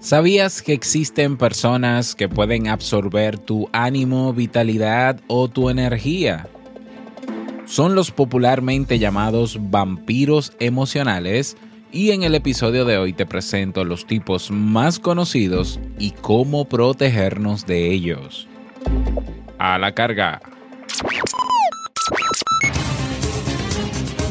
¿Sabías que existen personas que pueden absorber tu ánimo, vitalidad o tu energía? Son los popularmente llamados vampiros emocionales y en el episodio de hoy te presento los tipos más conocidos y cómo protegernos de ellos. A la carga.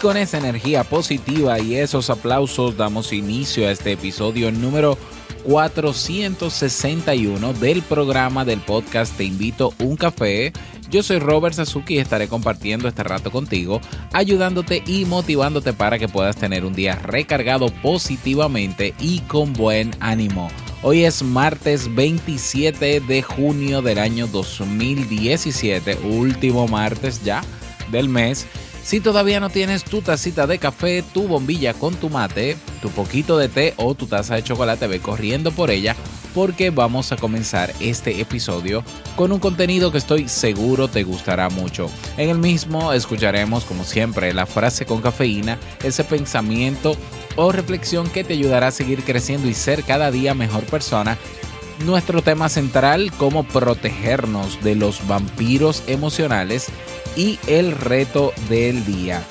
Con esa energía positiva y esos aplausos damos inicio a este episodio número 461 del programa del podcast Te invito un café. Yo soy Robert Sasuki y estaré compartiendo este rato contigo, ayudándote y motivándote para que puedas tener un día recargado positivamente y con buen ánimo. Hoy es martes 27 de junio del año 2017, último martes ya del mes. Si todavía no tienes tu tacita de café, tu bombilla con tu mate, tu poquito de té o tu taza de chocolate, ve corriendo por ella porque vamos a comenzar este episodio con un contenido que estoy seguro te gustará mucho. En el mismo escucharemos, como siempre, la frase con cafeína, ese pensamiento o reflexión que te ayudará a seguir creciendo y ser cada día mejor persona nuestro tema central, cómo protegernos de los vampiros emocionales y el reto del día.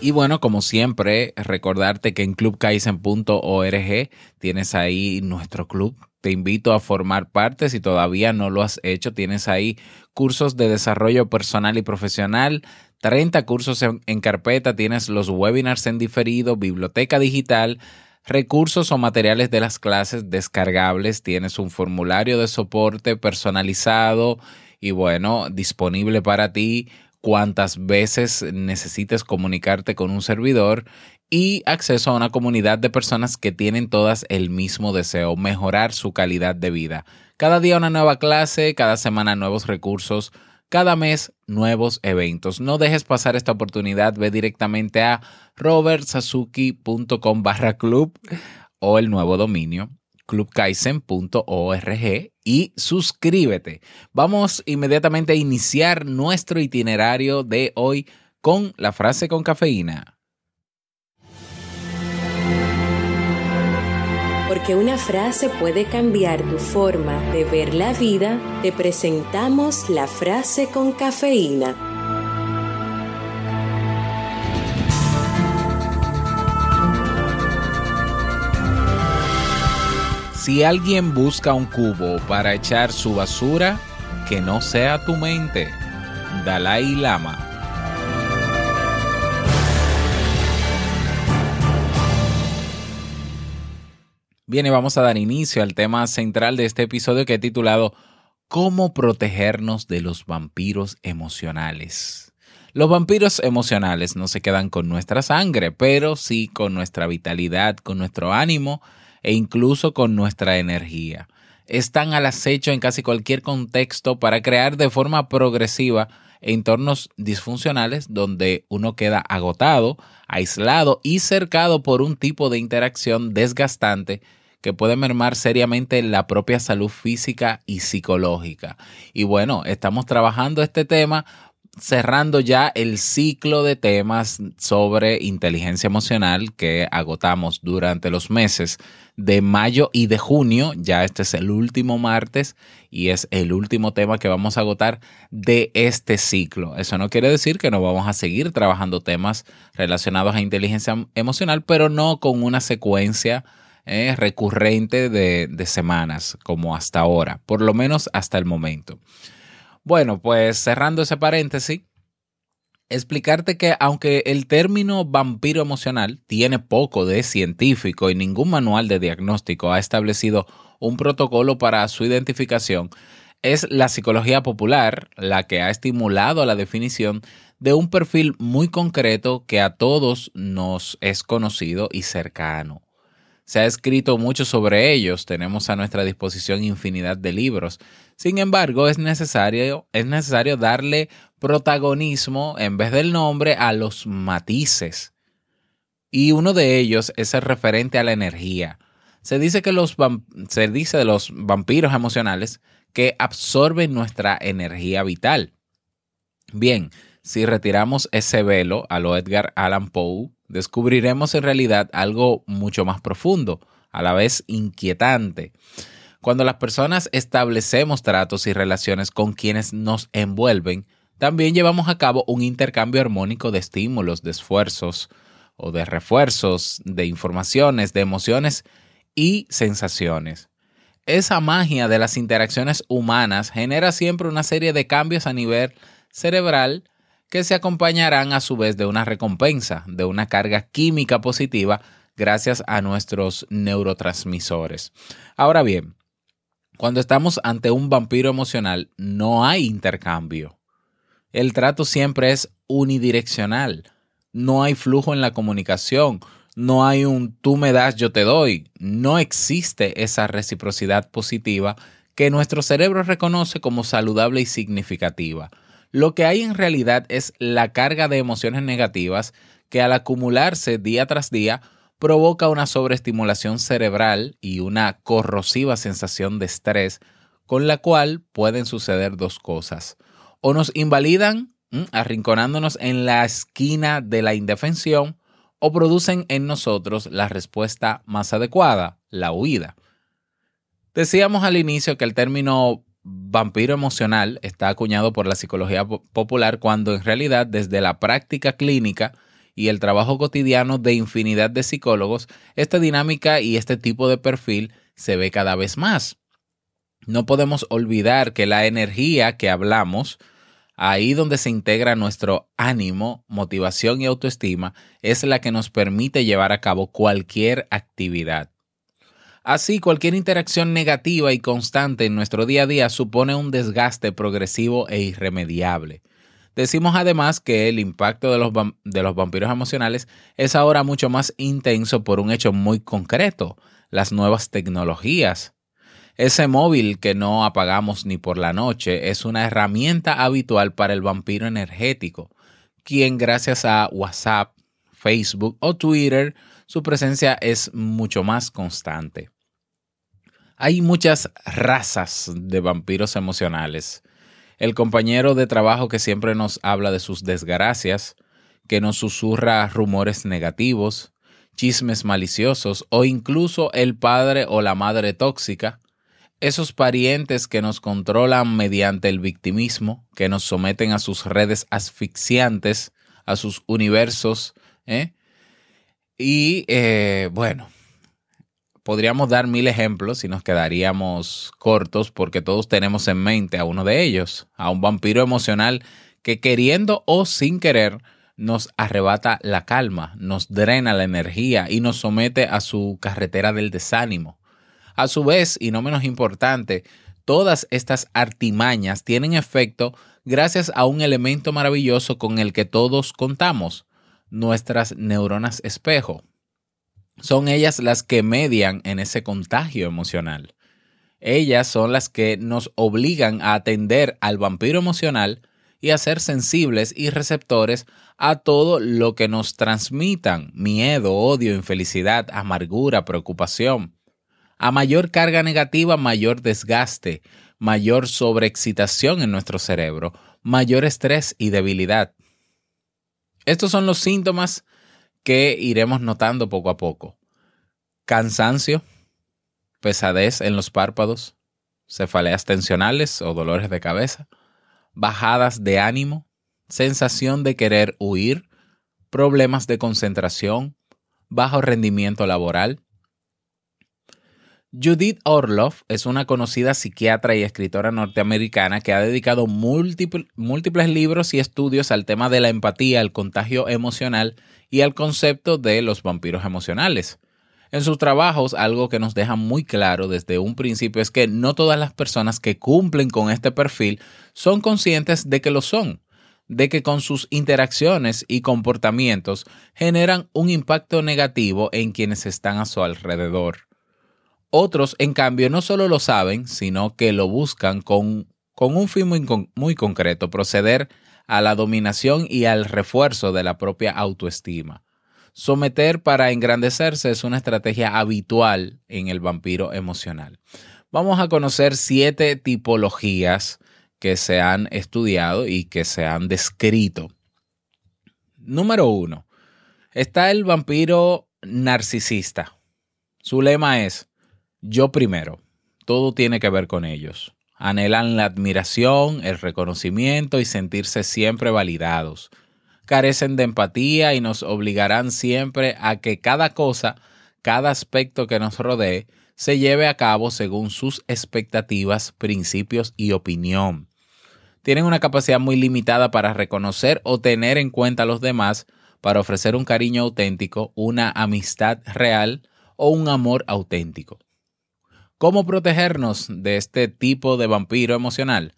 Y bueno, como siempre, recordarte que en clubkaisen.org tienes ahí nuestro club. Te invito a formar parte si todavía no lo has hecho. Tienes ahí cursos de desarrollo personal y profesional, 30 cursos en, en carpeta, tienes los webinars en diferido, biblioteca digital, recursos o materiales de las clases descargables, tienes un formulario de soporte personalizado y bueno, disponible para ti cuantas veces necesites comunicarte con un servidor y acceso a una comunidad de personas que tienen todas el mismo deseo, mejorar su calidad de vida. Cada día una nueva clase, cada semana nuevos recursos, cada mes nuevos eventos. No dejes pasar esta oportunidad, ve directamente a robertsazuki.com barra club o el nuevo dominio clubkaisen.org y suscríbete. Vamos inmediatamente a iniciar nuestro itinerario de hoy con la frase con cafeína. Porque una frase puede cambiar tu forma de ver la vida, te presentamos la frase con cafeína. Si alguien busca un cubo para echar su basura, que no sea tu mente. Dalai Lama. Bien, y vamos a dar inicio al tema central de este episodio que he titulado ¿Cómo protegernos de los vampiros emocionales? Los vampiros emocionales no se quedan con nuestra sangre, pero sí con nuestra vitalidad, con nuestro ánimo, e incluso con nuestra energía. Están al acecho en casi cualquier contexto para crear de forma progresiva entornos disfuncionales donde uno queda agotado, aislado y cercado por un tipo de interacción desgastante que puede mermar seriamente la propia salud física y psicológica. Y bueno, estamos trabajando este tema cerrando ya el ciclo de temas sobre inteligencia emocional que agotamos durante los meses de mayo y de junio. Ya este es el último martes y es el último tema que vamos a agotar de este ciclo. Eso no quiere decir que no vamos a seguir trabajando temas relacionados a inteligencia emocional, pero no con una secuencia recurrente de, de semanas, como hasta ahora, por lo menos hasta el momento. Bueno, pues cerrando ese paréntesis, explicarte que aunque el término vampiro emocional tiene poco de científico y ningún manual de diagnóstico ha establecido un protocolo para su identificación, es la psicología popular la que ha estimulado la definición de un perfil muy concreto que a todos nos es conocido y cercano. Se ha escrito mucho sobre ellos, tenemos a nuestra disposición infinidad de libros. Sin embargo, es necesario, es necesario darle protagonismo en vez del nombre a los matices. Y uno de ellos es el referente a la energía. Se dice que los se dice de los vampiros emocionales que absorben nuestra energía vital. Bien, si retiramos ese velo a lo Edgar Allan Poe, descubriremos en realidad algo mucho más profundo, a la vez inquietante. Cuando las personas establecemos tratos y relaciones con quienes nos envuelven, también llevamos a cabo un intercambio armónico de estímulos, de esfuerzos o de refuerzos, de informaciones, de emociones y sensaciones esa magia de las interacciones humanas genera siempre una serie de cambios a nivel cerebral que se acompañarán a su vez de una recompensa, de una carga química positiva gracias a nuestros neurotransmisores. Ahora bien, cuando estamos ante un vampiro emocional no hay intercambio. El trato siempre es unidireccional. No hay flujo en la comunicación no hay un tú me das, yo te doy. No existe esa reciprocidad positiva que nuestro cerebro reconoce como saludable y significativa. Lo que hay en realidad es la carga de emociones negativas que al acumularse día tras día provoca una sobreestimulación cerebral y una corrosiva sensación de estrés, con la cual pueden suceder dos cosas. O nos invalidan, arrinconándonos en la esquina de la indefensión, o producen en nosotros la respuesta más adecuada, la huida. Decíamos al inicio que el término vampiro emocional está acuñado por la psicología popular cuando en realidad desde la práctica clínica y el trabajo cotidiano de infinidad de psicólogos, esta dinámica y este tipo de perfil se ve cada vez más. No podemos olvidar que la energía que hablamos Ahí donde se integra nuestro ánimo, motivación y autoestima es la que nos permite llevar a cabo cualquier actividad. Así, cualquier interacción negativa y constante en nuestro día a día supone un desgaste progresivo e irremediable. Decimos además que el impacto de los, de los vampiros emocionales es ahora mucho más intenso por un hecho muy concreto, las nuevas tecnologías. Ese móvil que no apagamos ni por la noche es una herramienta habitual para el vampiro energético, quien gracias a WhatsApp, Facebook o Twitter, su presencia es mucho más constante. Hay muchas razas de vampiros emocionales. El compañero de trabajo que siempre nos habla de sus desgracias, que nos susurra rumores negativos, chismes maliciosos o incluso el padre o la madre tóxica, esos parientes que nos controlan mediante el victimismo, que nos someten a sus redes asfixiantes, a sus universos. ¿eh? Y eh, bueno, podríamos dar mil ejemplos y nos quedaríamos cortos porque todos tenemos en mente a uno de ellos, a un vampiro emocional que queriendo o sin querer nos arrebata la calma, nos drena la energía y nos somete a su carretera del desánimo. A su vez, y no menos importante, todas estas artimañas tienen efecto gracias a un elemento maravilloso con el que todos contamos, nuestras neuronas espejo. Son ellas las que median en ese contagio emocional. Ellas son las que nos obligan a atender al vampiro emocional y a ser sensibles y receptores a todo lo que nos transmitan miedo, odio, infelicidad, amargura, preocupación. A mayor carga negativa, mayor desgaste, mayor sobreexcitación en nuestro cerebro, mayor estrés y debilidad. Estos son los síntomas que iremos notando poco a poco. Cansancio, pesadez en los párpados, cefaleas tensionales o dolores de cabeza, bajadas de ánimo, sensación de querer huir, problemas de concentración, bajo rendimiento laboral, Judith Orloff es una conocida psiquiatra y escritora norteamericana que ha dedicado múltiples libros y estudios al tema de la empatía, el contagio emocional y al concepto de los vampiros emocionales. En sus trabajos, algo que nos deja muy claro desde un principio es que no todas las personas que cumplen con este perfil son conscientes de que lo son, de que con sus interacciones y comportamientos generan un impacto negativo en quienes están a su alrededor. Otros, en cambio, no solo lo saben, sino que lo buscan con, con un fin muy, muy concreto, proceder a la dominación y al refuerzo de la propia autoestima. Someter para engrandecerse es una estrategia habitual en el vampiro emocional. Vamos a conocer siete tipologías que se han estudiado y que se han descrito. Número uno, está el vampiro narcisista. Su lema es, yo primero. Todo tiene que ver con ellos. Anhelan la admiración, el reconocimiento y sentirse siempre validados. Carecen de empatía y nos obligarán siempre a que cada cosa, cada aspecto que nos rodee, se lleve a cabo según sus expectativas, principios y opinión. Tienen una capacidad muy limitada para reconocer o tener en cuenta a los demás, para ofrecer un cariño auténtico, una amistad real o un amor auténtico. ¿Cómo protegernos de este tipo de vampiro emocional?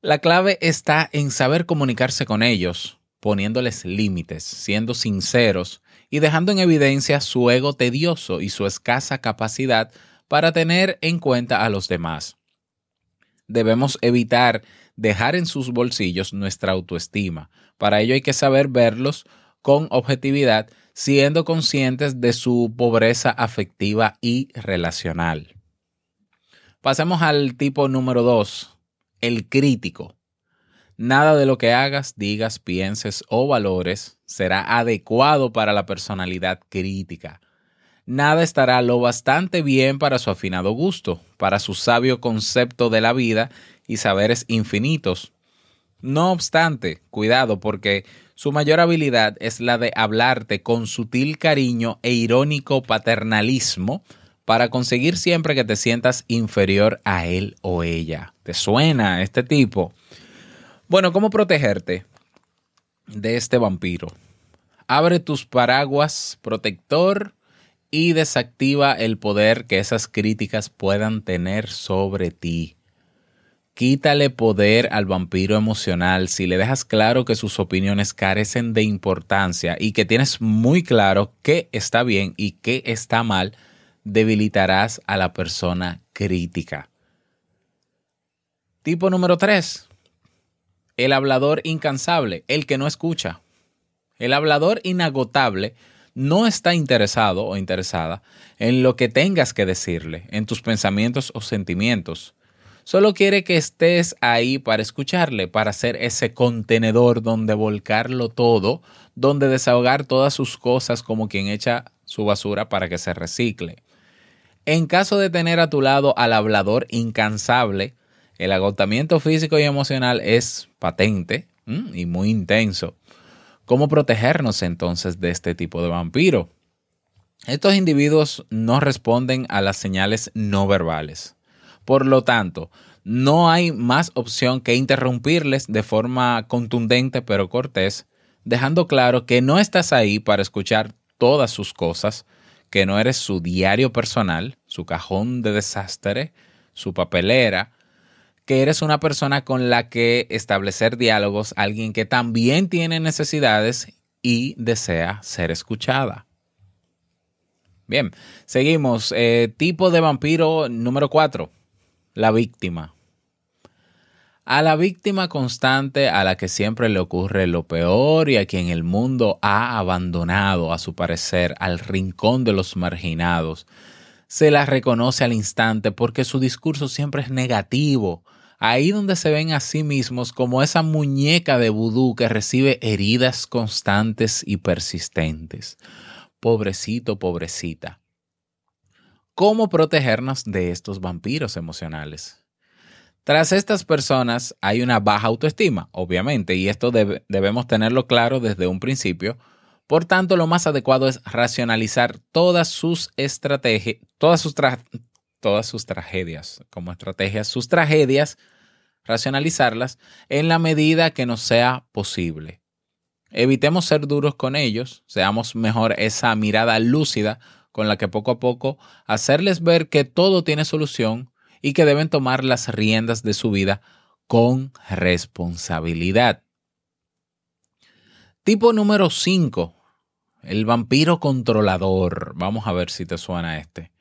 La clave está en saber comunicarse con ellos, poniéndoles límites, siendo sinceros y dejando en evidencia su ego tedioso y su escasa capacidad para tener en cuenta a los demás. Debemos evitar dejar en sus bolsillos nuestra autoestima. Para ello hay que saber verlos con objetividad, siendo conscientes de su pobreza afectiva y relacional. Pasemos al tipo número dos, el crítico. Nada de lo que hagas, digas, pienses o valores será adecuado para la personalidad crítica. Nada estará lo bastante bien para su afinado gusto, para su sabio concepto de la vida y saberes infinitos. No obstante, cuidado porque su mayor habilidad es la de hablarte con sutil cariño e irónico paternalismo, para conseguir siempre que te sientas inferior a él o ella. ¿Te suena este tipo? Bueno, ¿cómo protegerte de este vampiro? Abre tus paraguas protector y desactiva el poder que esas críticas puedan tener sobre ti. Quítale poder al vampiro emocional si le dejas claro que sus opiniones carecen de importancia y que tienes muy claro qué está bien y qué está mal debilitarás a la persona crítica. Tipo número 3. El hablador incansable, el que no escucha. El hablador inagotable no está interesado o interesada en lo que tengas que decirle, en tus pensamientos o sentimientos. Solo quiere que estés ahí para escucharle, para ser ese contenedor donde volcarlo todo, donde desahogar todas sus cosas como quien echa su basura para que se recicle. En caso de tener a tu lado al hablador incansable, el agotamiento físico y emocional es patente y muy intenso. ¿Cómo protegernos entonces de este tipo de vampiro? Estos individuos no responden a las señales no verbales. Por lo tanto, no hay más opción que interrumpirles de forma contundente pero cortés, dejando claro que no estás ahí para escuchar todas sus cosas, que no eres su diario personal, su cajón de desastre, su papelera, que eres una persona con la que establecer diálogos, alguien que también tiene necesidades y desea ser escuchada. Bien, seguimos. Eh, tipo de vampiro número 4, la víctima a la víctima constante a la que siempre le ocurre lo peor y a quien el mundo ha abandonado, a su parecer, al rincón de los marginados. Se la reconoce al instante porque su discurso siempre es negativo, ahí donde se ven a sí mismos como esa muñeca de vudú que recibe heridas constantes y persistentes. Pobrecito, pobrecita. ¿Cómo protegernos de estos vampiros emocionales? Tras estas personas hay una baja autoestima, obviamente, y esto debemos tenerlo claro desde un principio. Por tanto, lo más adecuado es racionalizar todas sus estrategias, todas sus todas sus tragedias, como estrategias, sus tragedias, racionalizarlas en la medida que nos sea posible. Evitemos ser duros con ellos, seamos mejor esa mirada lúcida con la que poco a poco hacerles ver que todo tiene solución y que deben tomar las riendas de su vida con responsabilidad. Tipo número 5. El vampiro controlador. Vamos a ver si te suena este.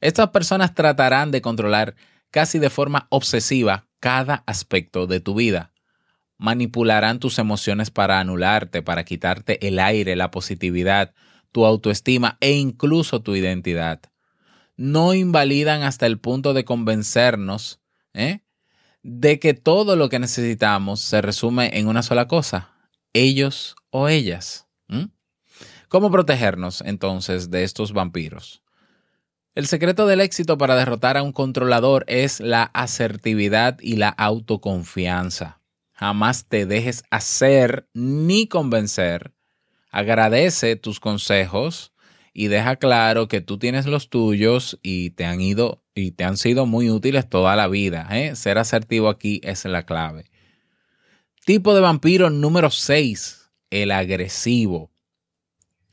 Estas personas tratarán de controlar casi de forma obsesiva cada aspecto de tu vida. Manipularán tus emociones para anularte, para quitarte el aire, la positividad, tu autoestima e incluso tu identidad. No invalidan hasta el punto de convencernos ¿eh? de que todo lo que necesitamos se resume en una sola cosa, ellos o ellas. ¿Cómo protegernos entonces de estos vampiros? El secreto del éxito para derrotar a un controlador es la asertividad y la autoconfianza. Jamás te dejes hacer ni convencer. Agradece tus consejos y deja claro que tú tienes los tuyos y te han ido y te han sido muy útiles toda la vida. ¿eh? Ser asertivo aquí es la clave. Tipo de vampiro número 6, el agresivo.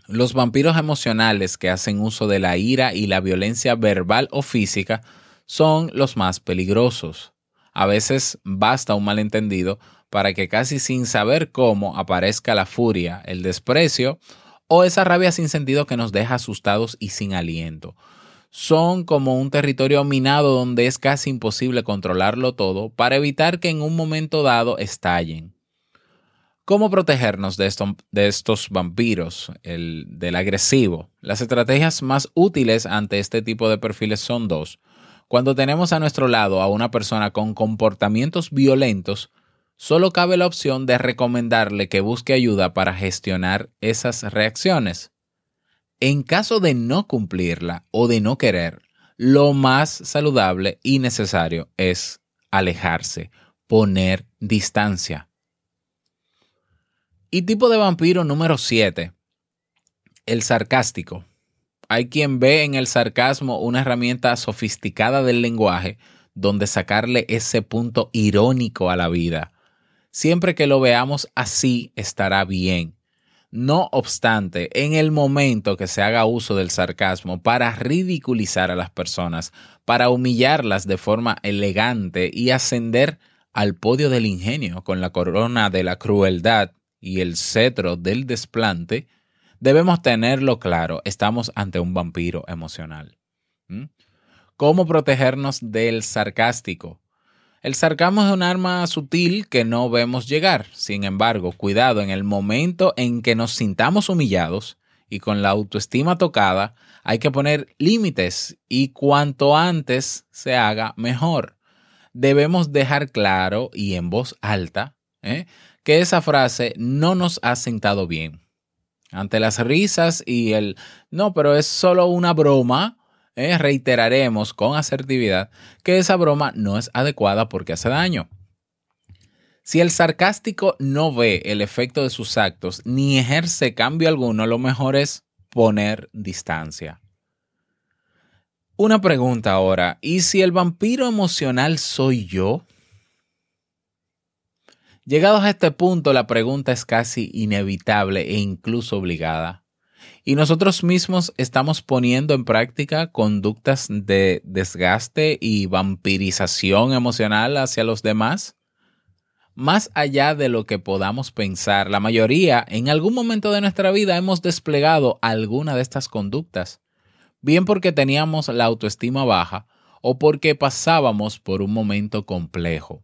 Los vampiros emocionales que hacen uso de la ira y la violencia verbal o física son los más peligrosos. A veces basta un malentendido para que casi sin saber cómo aparezca la furia, el desprecio o esa rabia sin sentido que nos deja asustados y sin aliento. Son como un territorio minado donde es casi imposible controlarlo todo para evitar que en un momento dado estallen. ¿Cómo protegernos de, estos vampiros, el, del agresivo? Las estrategias más útiles ante este tipo de perfiles son dos. Cuando tenemos a nuestro lado a una persona con comportamientos violentos, solo cabe la opción de recomendarle que busque ayuda para gestionar esas reacciones. En caso de no cumplirla o de no querer, lo más saludable y necesario es alejarse, poner distancia. Y tipo de vampiro número 7, el sarcástico. Hay quien ve en el sarcasmo una herramienta sofisticada del lenguaje donde sacarle ese punto irónico a la vida. Siempre que lo veamos así estará bien. No obstante, en el momento que se haga uso del sarcasmo para ridiculizar a las personas, para humillarlas de forma elegante y ascender al podio del ingenio con la corona de la crueldad, y el cetro del desplante, debemos tenerlo claro, estamos ante un vampiro emocional. ¿Mm? ¿Cómo protegernos del sarcástico? El sarcasmo es un arma sutil que no vemos llegar. Sin embargo, cuidado, en el momento en que nos sintamos humillados y con la autoestima tocada, hay que poner límites y cuanto antes se haga mejor. Debemos dejar claro y en voz alta ¿eh? que esa frase no nos ha sentado bien. Ante las risas y el no, pero es solo una broma, ¿eh? reiteraremos con asertividad que esa broma no es adecuada porque hace daño. Si el sarcástico no ve el efecto de sus actos ni ejerce cambio alguno, lo mejor es poner distancia. Una pregunta ahora, ¿y si el vampiro emocional soy yo? Llegados a este punto, la pregunta es casi inevitable e incluso obligada. ¿Y nosotros mismos estamos poniendo en práctica conductas de desgaste y vampirización emocional hacia los demás? Más allá de lo que podamos pensar, la mayoría en algún momento de nuestra vida hemos desplegado alguna de estas conductas, bien porque teníamos la autoestima baja o porque pasábamos por un momento complejo.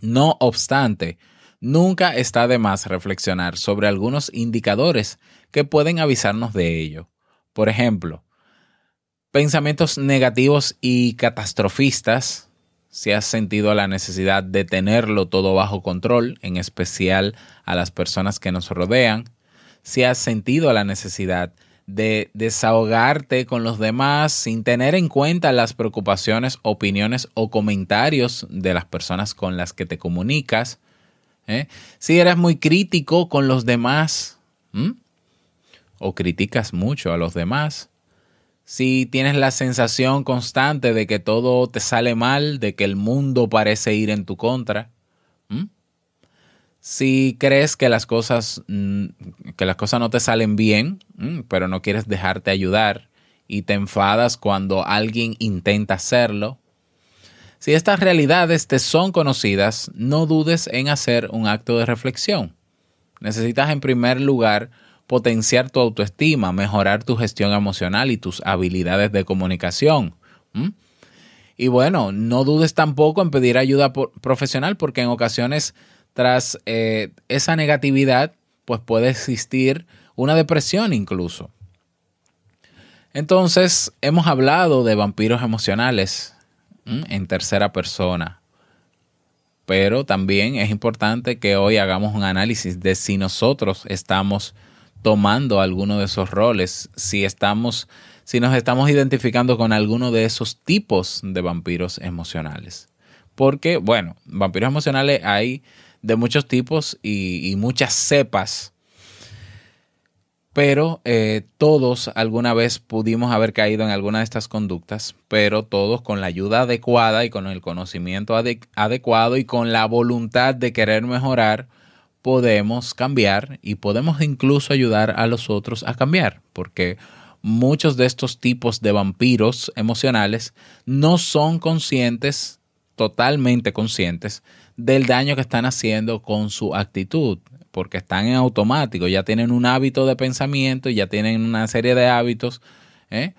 No obstante, nunca está de más reflexionar sobre algunos indicadores que pueden avisarnos de ello. Por ejemplo, pensamientos negativos y catastrofistas, si has sentido la necesidad de tenerlo todo bajo control, en especial a las personas que nos rodean, si has sentido la necesidad de desahogarte con los demás sin tener en cuenta las preocupaciones, opiniones o comentarios de las personas con las que te comunicas. ¿Eh? Si eres muy crítico con los demás o criticas mucho a los demás. si tienes la sensación constante de que todo te sale mal, de que el mundo parece ir en tu contra, si crees que las cosas mm, que las cosas no te salen bien, pero no quieres dejarte ayudar y te enfadas cuando alguien intenta hacerlo, si estas realidades te son conocidas, no dudes en hacer un acto de reflexión. Necesitas en primer lugar potenciar tu autoestima, mejorar tu gestión emocional y tus habilidades de comunicación. Y bueno, no dudes tampoco en pedir ayuda profesional porque en ocasiones tras eh, esa negatividad pues puede existir una depresión incluso. Entonces, hemos hablado de vampiros emocionales en tercera persona. Pero también es importante que hoy hagamos un análisis de si nosotros estamos tomando alguno de esos roles, si estamos, si nos estamos identificando con alguno de esos tipos de vampiros emocionales. Porque, bueno, vampiros emocionales hay de muchos tipos y, y muchas cepas pero eh, todos alguna vez pudimos haber caído en alguna de estas conductas, pero todos con la ayuda adecuada y con el conocimiento adecuado y con la voluntad de querer mejorar, podemos cambiar y podemos incluso ayudar a los otros a cambiar, porque muchos de estos tipos de vampiros emocionales no son conscientes, totalmente conscientes, del daño que están haciendo con su actitud porque están en automático, ya tienen un hábito de pensamiento ya tienen una serie de hábitos ¿eh?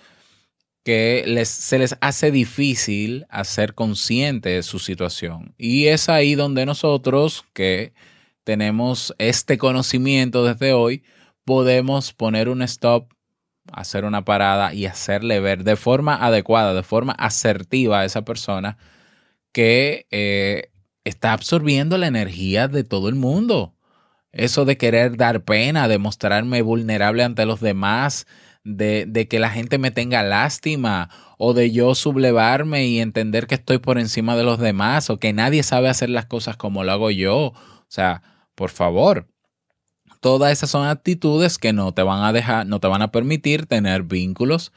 que les, se les hace difícil hacer consciente de su situación. Y es ahí donde nosotros, que tenemos este conocimiento desde hoy, podemos poner un stop, hacer una parada y hacerle ver de forma adecuada, de forma asertiva a esa persona que eh, está absorbiendo la energía de todo el mundo. Eso de querer dar pena, de mostrarme vulnerable ante los demás, de, que la gente me tenga lástima o de yo sublevarme y entender que estoy por encima de los demás o que nadie sabe hacer las cosas como lo hago yo. O sea, por favor, todas esas son actitudes que no te van a dejar, no te van a permitir tener vínculos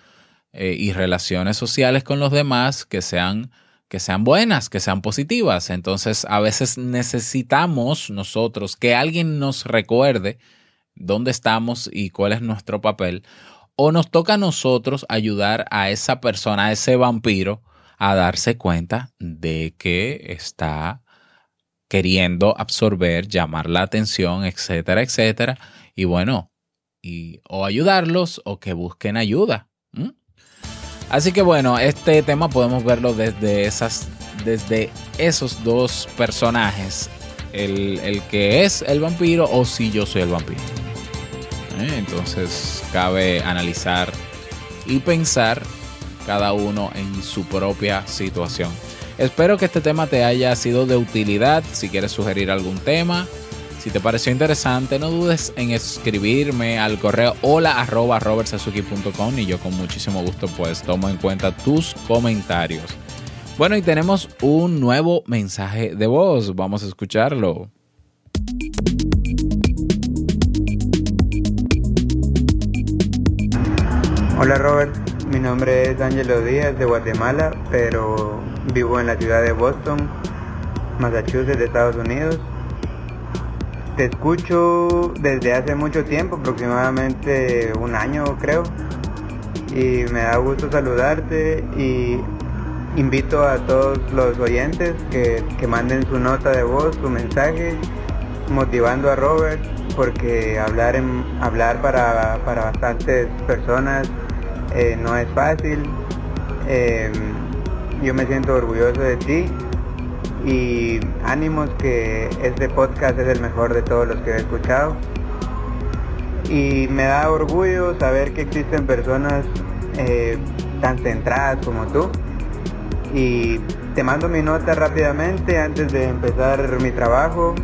eh, y relaciones sociales con los demás que sean que sean buenas, que sean positivas. Entonces, a veces necesitamos nosotros que alguien nos recuerde dónde estamos y cuál es nuestro papel. O nos toca a nosotros ayudar a esa persona, a ese vampiro, a darse cuenta de que está queriendo absorber, llamar la atención, etcétera, etcétera. Y bueno, y, o ayudarlos o que busquen ayuda. Así que bueno, este tema podemos verlo desde esas, desde esos dos personajes. El, que es el vampiro o si yo soy el vampiro. ¿Eh? Entonces cabe analizar y pensar cada uno en su propia situación. Espero que este tema te haya sido de utilidad. Si quieres sugerir algún tema, si te pareció interesante, no dudes en escribirme al correo hola arroba y yo con muchísimo gusto pues tomo en cuenta tus comentarios. Bueno, y tenemos un nuevo mensaje de voz. Vamos a escucharlo. Hola Robert, mi nombre es Angelo Díaz de Guatemala, pero vivo en la ciudad de Boston, Massachusetts, Estados Unidos. Te escucho desde hace mucho tiempo, aproximadamente un año creo, y me da gusto saludarte y invito a todos los oyentes que, manden su nota de voz, su mensaje, motivando a Robert, porque hablar, hablar para, bastantes personas eh, no es fácil. Eh, yo me siento orgulloso de ti y ánimos que este podcast es el mejor de todos los que he escuchado. Y me da orgullo saber que existen personas eh, tan centradas como tú. Y te mando mi nota rápidamente antes de empezar mi trabajo.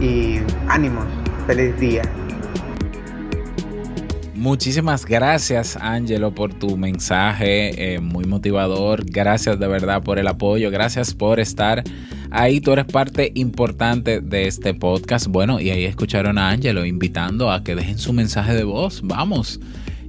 Y ánimos, feliz día. Muchísimas gracias, Angelo, por tu mensaje eh, muy motivador. Gracias de verdad por el apoyo. Gracias por estar ahí. Tú eres parte importante de este podcast. Bueno, y ahí escucharon a Angelo invitando a que dejen su mensaje de voz. Vamos.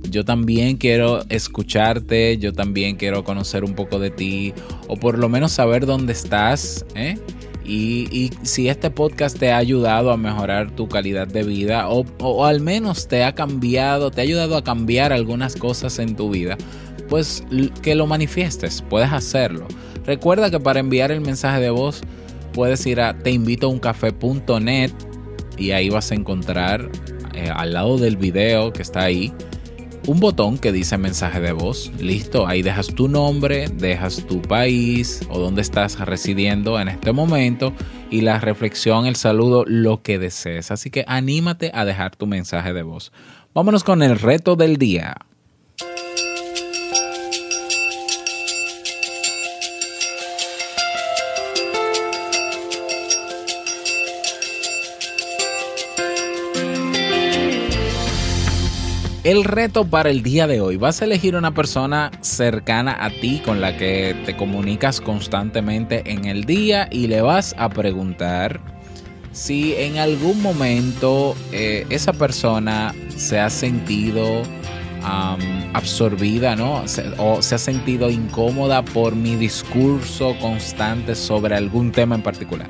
yo también quiero escucharte, yo también quiero conocer un poco de ti o por lo menos saber dónde estás. ¿eh? Y, si este podcast te ha ayudado a mejorar tu calidad de vida o, al menos te ha cambiado, te ha ayudado a cambiar algunas cosas en tu vida, pues que lo manifiestes, puedes hacerlo. Recuerda que para enviar el mensaje de voz puedes ir a teinvitouncafé.net y ahí vas a encontrar eh, al lado del video que está ahí un botón que dice mensaje de voz. Listo, ahí dejas tu nombre, dejas tu país o dónde estás residiendo en este momento y la reflexión, el saludo, lo que desees. Así que anímate a dejar tu mensaje de voz. Vámonos con el reto del día. El reto para el día de hoy, vas a elegir una persona cercana a ti con la que te comunicas constantemente en el día y le vas a preguntar si en algún momento eh, esa persona se ha sentido absorbida, ¿no? o se ha sentido incómoda por mi discurso constante sobre algún tema en particular.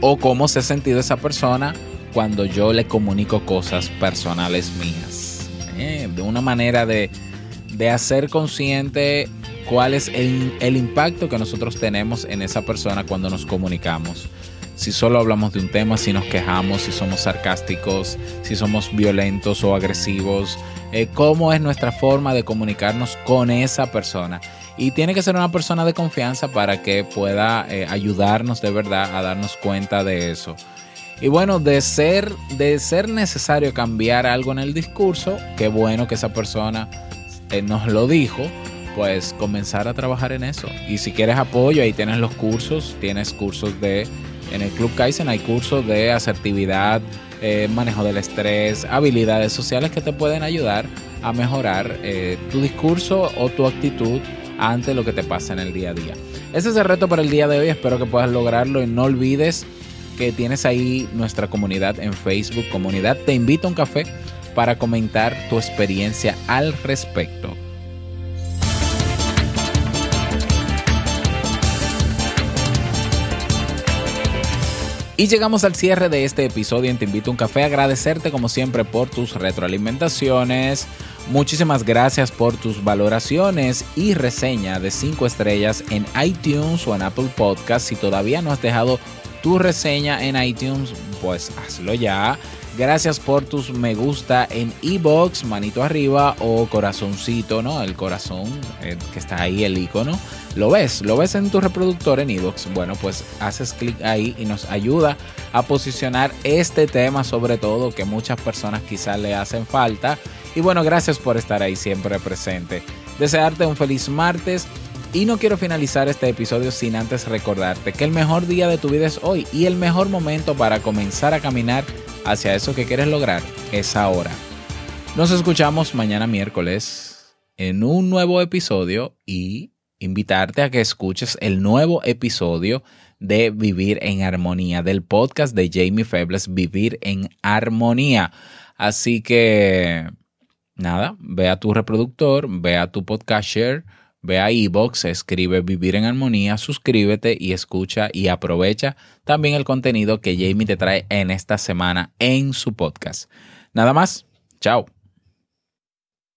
O cómo se ha sentido esa persona cuando yo le comunico cosas personales mías. Eh, de una manera de, hacer consciente cuál es el, el, impacto que nosotros tenemos en esa persona cuando nos comunicamos. Si solo hablamos de un tema, si nos quejamos, si somos sarcásticos, si somos violentos o agresivos, eh, cómo es nuestra forma de comunicarnos con esa persona. Y tiene que ser una persona de confianza para que pueda eh, ayudarnos de verdad a darnos cuenta de eso. Y bueno, de ser, de ser necesario cambiar algo en el discurso, qué bueno que esa persona eh, nos lo dijo, pues comenzar a trabajar en eso. Y si quieres apoyo, ahí tienes los cursos, tienes cursos de, en el Club Kaizen hay cursos de asertividad, eh, manejo del estrés, habilidades sociales que te pueden ayudar a mejorar eh, tu discurso o tu actitud ante lo que te pasa en el día a día. Ese es el reto para el día de hoy, espero que puedas lograrlo y no olvides que tienes ahí nuestra comunidad en Facebook, comunidad Te invito a un café para comentar tu experiencia al respecto. Y llegamos al cierre de este episodio en Te invito a un café. Agradecerte como siempre por tus retroalimentaciones. Muchísimas gracias por tus valoraciones y reseña de 5 estrellas en iTunes o en Apple Podcast. Si todavía no has dejado tu reseña en iTunes, pues hazlo ya. Gracias por tus me gusta en ebox, manito arriba o corazoncito, ¿no? El corazón eh, que está ahí, el icono. Lo ves, lo ves en tu reproductor en ebox. Bueno, pues haces clic ahí y nos ayuda a posicionar este tema, sobre todo que muchas personas quizás le hacen falta. Y bueno, gracias por estar ahí siempre presente. Desearte un feliz martes y no quiero finalizar este episodio sin antes recordarte que el mejor día de tu vida es hoy y el mejor momento para comenzar a caminar hacia eso que quieres lograr es ahora. Nos escuchamos mañana miércoles en un nuevo episodio y invitarte a que escuches el nuevo episodio de Vivir en Armonía, del podcast de Jamie Febles, Vivir en Armonía. Así que, nada, ve a tu reproductor, ve a tu podcast share Ve a iBox, escribe Vivir en Armonía, suscríbete y escucha y aprovecha también el contenido que Jamie te trae en esta semana en su podcast. Nada más, chao.